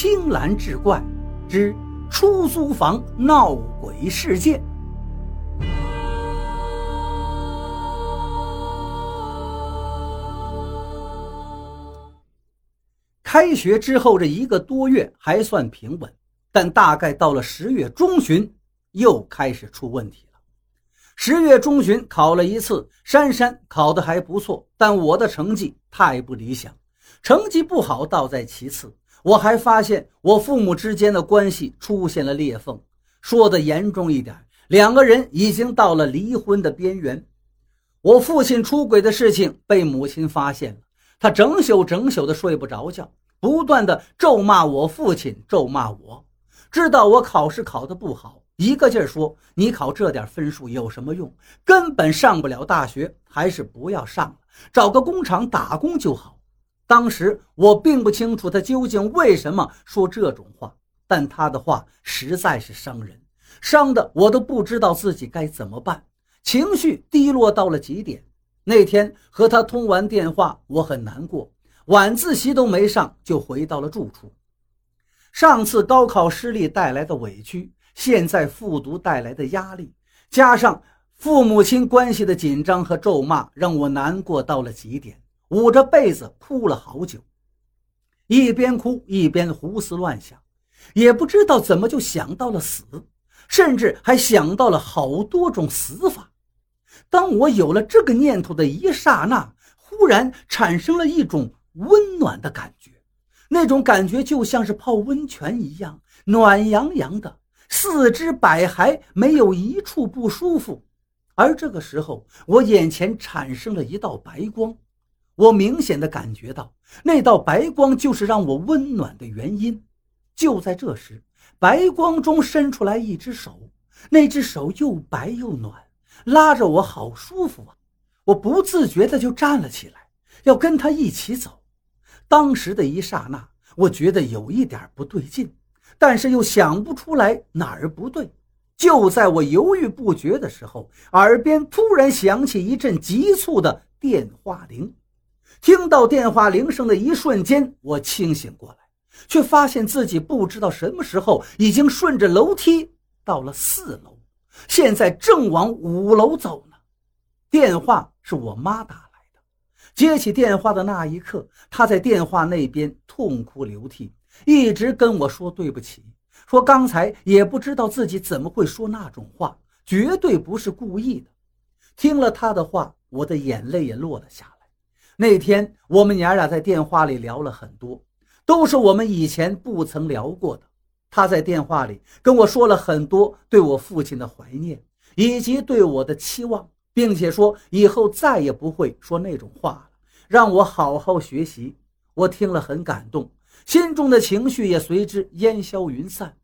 青蓝志怪之出租房闹鬼事件。开学之后这一个多月还算平稳，但大概到了十月中旬，又开始出问题了。十月中旬考了一次，珊珊考得还不错，但我的成绩太不理想。成绩不好倒在其次，我还发现我父母之间的关系出现了裂缝。说的严重一点，两个人已经到了离婚的边缘。我父亲出轨的事情被母亲发现了，他整宿整宿的睡不着觉，不断的咒骂我父亲，咒骂我。知道我考试考得不好，一个劲儿说：“你考这点分数有什么用？根本上不了大学，还是不要上了，找个工厂打工就好。”当时我并不清楚他究竟为什么说这种话，但他的话实在是伤人，伤的我都不知道自己该怎么办，情绪低落到了极点。那天和他通完电话，我很难过，晚自习都没上就回到了住处。上次高考失利带来的委屈，现在复读带来的压力，加上父母亲关系的紧张和咒骂，让我难过到了极点。捂着被子哭了好久，一边哭一边胡思乱想，也不知道怎么就想到了死，甚至还想到了好多种死法。当我有了这个念头的一刹那，忽然产生了一种温暖的感觉，那种感觉就像是泡温泉一样，暖洋洋的，四肢百骸没有一处不舒服。而这个时候，我眼前产生了一道白光。我明显的感觉到，那道白光就是让我温暖的原因。就在这时，白光中伸出来一只手，那只手又白又暖，拉着我，好舒服啊！我不自觉的就站了起来，要跟他一起走。当时的一刹那，我觉得有一点不对劲，但是又想不出来哪儿不对。就在我犹豫不决的时候，耳边突然响起一阵急促的电话铃。听到电话铃声的一瞬间，我清醒过来，却发现自己不知道什么时候已经顺着楼梯到了四楼，现在正往五楼走呢。电话是我妈打来的，接起电话的那一刻，她在电话那边痛哭流涕，一直跟我说对不起，说刚才也不知道自己怎么会说那种话，绝对不是故意的。听了她的话，我的眼泪也落了下来。那天我们娘俩在电话里聊了很多，都是我们以前不曾聊过的。她在电话里跟我说了很多对我父亲的怀念，以及对我的期望，并且说以后再也不会说那种话了，让我好好学习。我听了很感动，心中的情绪也随之烟消云散。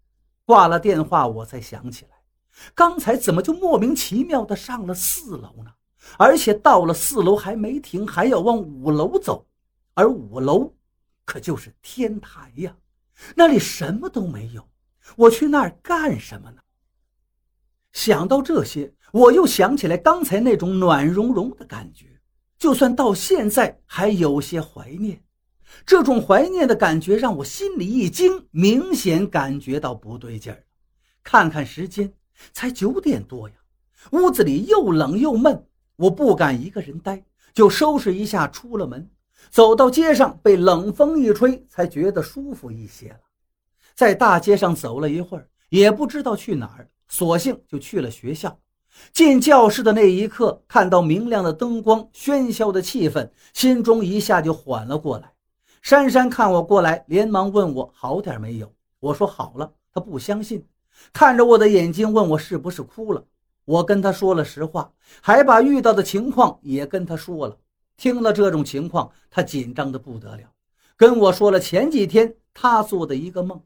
挂了电话，我才想起来，刚才怎么就莫名其妙的上了四楼呢？而且到了四楼还没停，还要往五楼走，而五楼可就是天台呀，那里什么都没有，我去那儿干什么呢？想到这些，我又想起来刚才那种暖融融的感觉，就算到现在还有些怀念。这种怀念的感觉让我心里一惊，明显感觉到不对劲儿。看看时间，才九点多呀，屋子里又冷又闷。我不敢一个人待，就收拾一下出了门，走到街上，被冷风一吹，才觉得舒服一些了。在大街上走了一会儿，也不知道去哪儿，索性就去了学校。进教室的那一刻，看到明亮的灯光、喧嚣的气氛，心中一下就缓了过来。珊珊看我过来，连忙问我好点没有。我说好了，她不相信，看着我的眼睛，问我是不是哭了。我跟他说了实话，还把遇到的情况也跟他说了。听了这种情况，他紧张的不得了，跟我说了前几天他做的一个梦。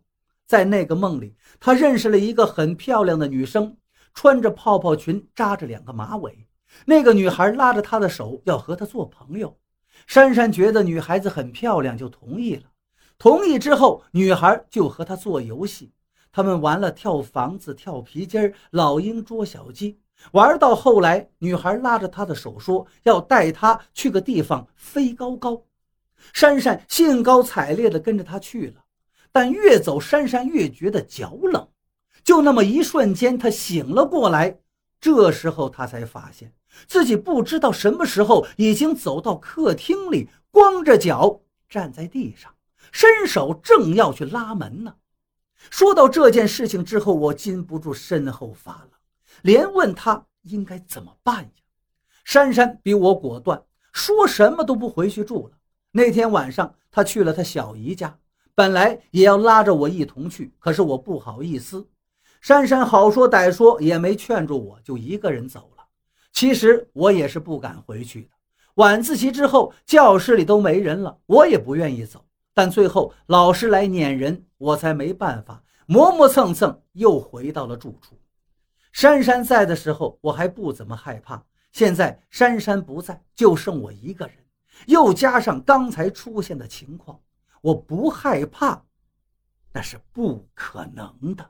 在那个梦里，他认识了一个很漂亮的女生，穿着泡泡裙，扎着两个马尾。那个女孩拉着他的手要和他做朋友。珊珊觉得女孩子很漂亮，就同意了。同意之后，女孩就和他做游戏。他们玩了跳房子、跳皮筋老鹰捉小鸡，玩到后来，女孩拉着他的手说要带他去个地方飞高高。珊珊兴高采烈地跟着他去了。但越走珊珊越觉得脚冷。就那么一瞬间，他醒了过来。这时候他才发现自己不知道什么时候已经走到客厅里，光着脚站在地上，伸手正要去拉门呢。说到这件事情之后，我禁不住身后发冷，连问他应该怎么办呀。珊珊比我果断，说什么都不回去住了。那天晚上，他去了他小姨家，本来也要拉着我一同去，可是我不好意思。珊珊好说歹说也没劝住我，就一个人走了。其实我也是不敢回去的。晚自习之后，教室里都没人了，我也不愿意走。但最后老师来撵人，我才没办法，磨磨蹭蹭又回到了住处。珊珊在的时候，我还不怎么害怕。现在珊珊不在，就剩我一个人，又加上刚才出现的情况，我不害怕，那是不可能的。